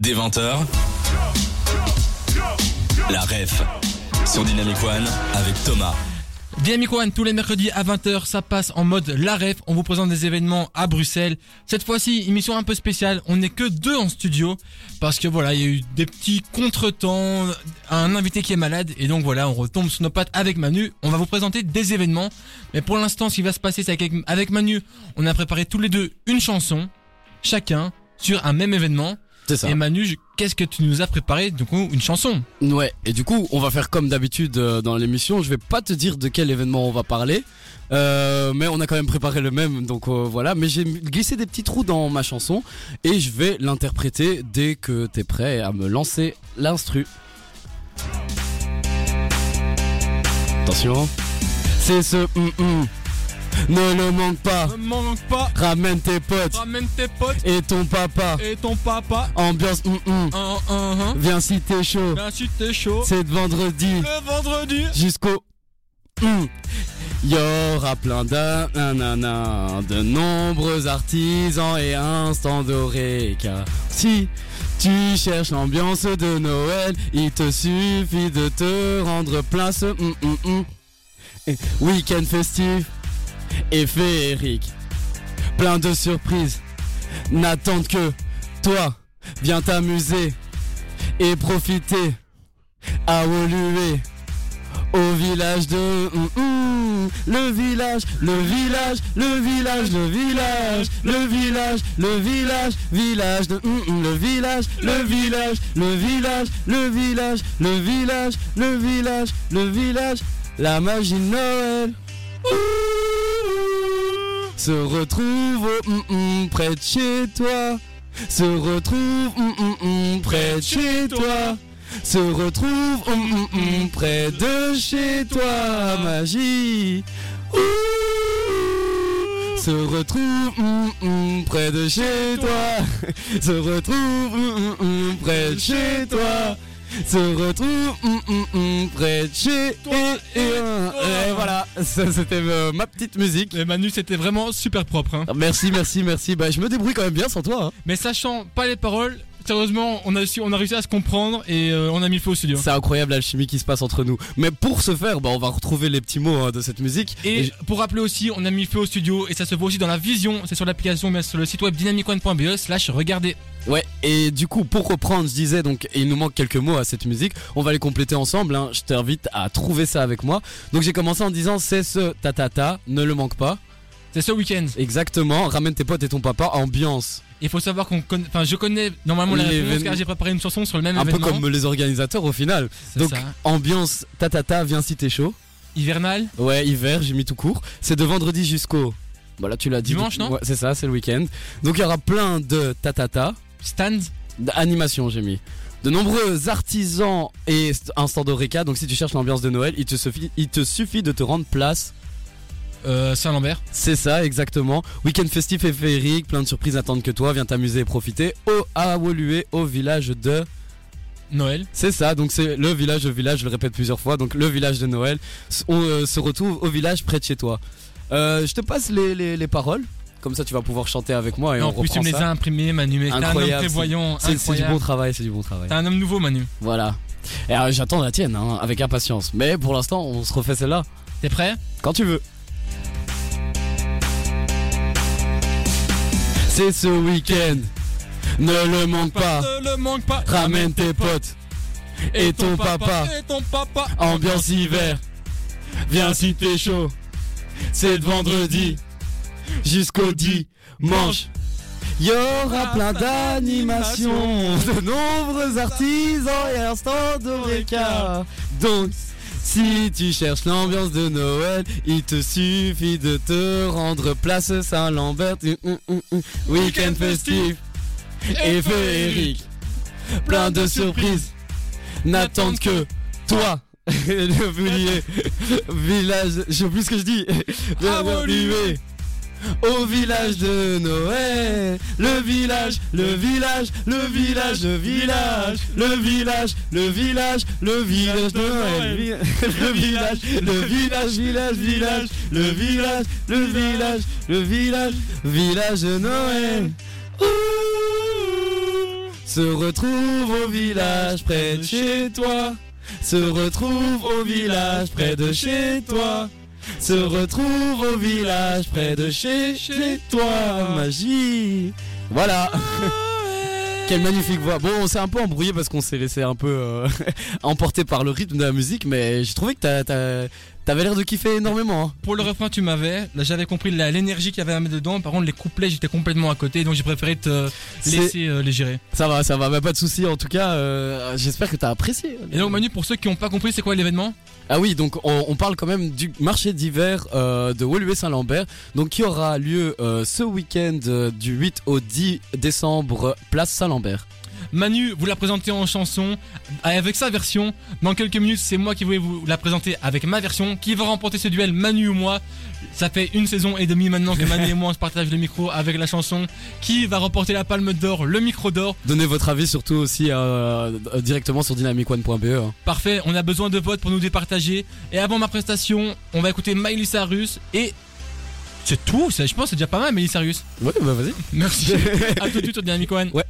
Des 20h, la ref sur Dynamic One avec Thomas. Dynamic One, tous les mercredis à 20h, ça passe en mode la ref. On vous présente des événements à Bruxelles. Cette fois-ci, émission un peu spéciale. On n'est que deux en studio. Parce que voilà, il y a eu des petits contretemps, un invité qui est malade. Et donc voilà, on retombe sur nos pattes avec Manu. On va vous présenter des événements. Mais pour l'instant, ce qui va se passer, c'est avec Manu, on a préparé tous les deux une chanson. Chacun sur un même événement. C'est ça. Et Manu, qu'est-ce que tu nous as préparé Du coup, une chanson. Ouais, et du coup, on va faire comme d'habitude euh, dans l'émission. Je vais pas te dire de quel événement on va parler, euh, mais on a quand même préparé le même, donc euh, voilà. Mais j'ai glissé des petits trous dans ma chanson et je vais l'interpréter dès que t'es prêt à me lancer l'instru. Attention, c'est ce hum. Ne le manque pas. Ne manque pas, Ramène tes potes ramène tes potes et ton papa. et ton papa. Ambiance, hum, hum. Un, un, un. viens si t'es chaud. Ben si t'es chaud. C'est de vendredi. Le vendredi. jusqu'au Hmm. Il y aura plein d'un nanana, de nombreux artisans et instants d'oreca. Si tu cherches l'ambiance de Noël, il te suffit de te rendre place. Et Week-end festif et féerique. Plein de surprises n'attendent que toi. Viens t'amuser et profiter à Woluwe au village de hum, hum, le village, le village, le village, le village, le village, le village, village de hum, hum, le village, le village, le village, le village, le village, le village, le village, la magie Noël. Se retrouve hum, hum, près de chez toi. Se retrouve hum, près de chez toi se retrouve près de chez toi, magie. Ouh, se retrouve près de chez toi, se retrouve près de chez toi. Se retrouve hum, hum, hum, près de chez toi et, et voilà, c'était euh, ma petite musique. Et Manu, c'était vraiment super propre. Hein. Merci, merci, merci. Bah, je me débrouille quand même bien sans toi. hein. Mais sachant pas les paroles, sérieusement, on a, su- on a réussi à se comprendre et euh, on a mis le feu au studio. C'est incroyable l'alchimie qui se passe entre nous. Mais pour ce faire, bah, on va retrouver les petits mots hein, de cette musique. Et pour rappeler aussi, on a mis le feu au studio et ça se voit aussi dans la vision. C'est sur l'application, mais sur le site web dynamicone.be slash regardez. Ouais, et du coup, pour reprendre, je disais, donc, il nous manque quelques mots à cette musique, on va les compléter ensemble, hein. je t'invite à trouver ça avec moi. Donc j'ai commencé en disant, c'est ce ta-ta-ta, ne le manque pas. C'est ce week-end. Exactement, ramène tes potes et ton papa, ambiance. Il faut savoir qu'on connaît, enfin je connais normalement la réponse car j'ai préparé une chanson sur le même Un peu comme les organisateurs au final. Donc, ça. ambiance ta-ta-ta, viens si t'es chaud. Hivernal. Ouais, hiver, j'ai mis tout court. C'est de vendredi jusqu'au... Voilà, tu l'as dit. Dimanche, non Ouais, c'est ça, c'est le week-end. Donc il y aura plein de ta-ta-ta. Stand. D'animation, j'ai mis. De nombreux artisans et un stand d'Oreca. Donc, si tu cherches l'ambiance de Noël, il te suffit, il te suffit de te rendre place. Euh, Saint-Lambert. C'est ça, exactement. Week-end festif et féerique, plein de surprises attendent que toi. Viens t'amuser et profiter au à Woluwe, au village de. Noël. C'est ça, donc c'est le village, le village, je le répète plusieurs fois. Donc, le village de Noël. On euh, se retrouve au village près de chez toi. Euh, je te passe les, les, les paroles. Comme ça, tu vas pouvoir chanter avec moi et Et on en plus tu me les as imprimés, Manu. Mais t'es un homme Incroyable, prévoyant. C'est du bon travail, c'est du bon travail. T'es un homme nouveau, Manu. Voilà. Et j'attends la tienne, hein, avec impatience. Mais pour l'instant, on se refait celle-là. T'es prêt? Quand tu veux. C'est ce week-end. Ne le manque pas. Ne le manque pas. Ramène tes potes. Et ton papa. Et ton papa. Ambiance hiver. Viens si t'es chaud. C'est de vendredi. Jusqu'au dimanche. Y aura plein d'animations, de nombreux artisans et un stand d'Oreca. Donc, si tu cherches l'ambiance de Noël, il te suffit de te rendre place Saint-Lambert. Hum, hum, hum. Week-end festif et féerique. Plein de surprises n'attendent que toi. Le village, je sais plus ce que je dis. Woluwe. Au village de Noël, le village, le village, le village, le village, le village, le village, le village de Noël, le village, le village, village, village, le village, le village, le village, village de se se retrouve au village près de chez toi. Se retrouve au village près de chez toi. Se retrouve au village près de chez, chez toi. Magie. Voilà. Quelle magnifique voix. Bon, on s'est un peu embrouillé parce qu'on s'est laissé un peu euh, emporter par le rythme de la musique, mais j'ai trouvé que t'as- t'as- t'avais l'air de kiffer énormément. hein. Pour le refrain, tu m'avais. Là, j'avais compris l'énergie qu'il y avait à mettre dedans. Par contre, les couplets, j'étais complètement à côté. Donc, j'ai préféré te laisser euh, les gérer. Ça va, ça va, bah, pas de souci. En tout cas, euh, j'espère que t'as apprécié. Et donc, Manu, pour ceux qui n'ont pas compris, c'est quoi l'événement? Ah oui, donc on, on parle quand même du marché d'hiver euh, de Woluwe-Saint-Lambert, donc qui aura lieu euh, ce week-end euh, du 8 au 10 décembre, place Saint-Lambert. Manu, vous la présentez en chanson avec sa version. Dans quelques minutes, c'est moi qui vais vous la présenter avec ma version. Qui va remporter ce duel, Manu ou moi Ça fait une saison et demie maintenant que Manu et moi on se partage le micro avec la chanson. Qui va remporter la palme d'or, le micro d'or Donnez votre avis surtout aussi euh, euh, directement sur dynamicone.be. hein. Parfait, on a besoin de votes pour nous départager. Et avant ma prestation, on va écouter Miley Cyrus et. C'est tout, je pense que c'est déjà pas mal, Cyrus. Ouais, bah vas-y. Merci. à tout de suite sur Dynamic One. Ouais.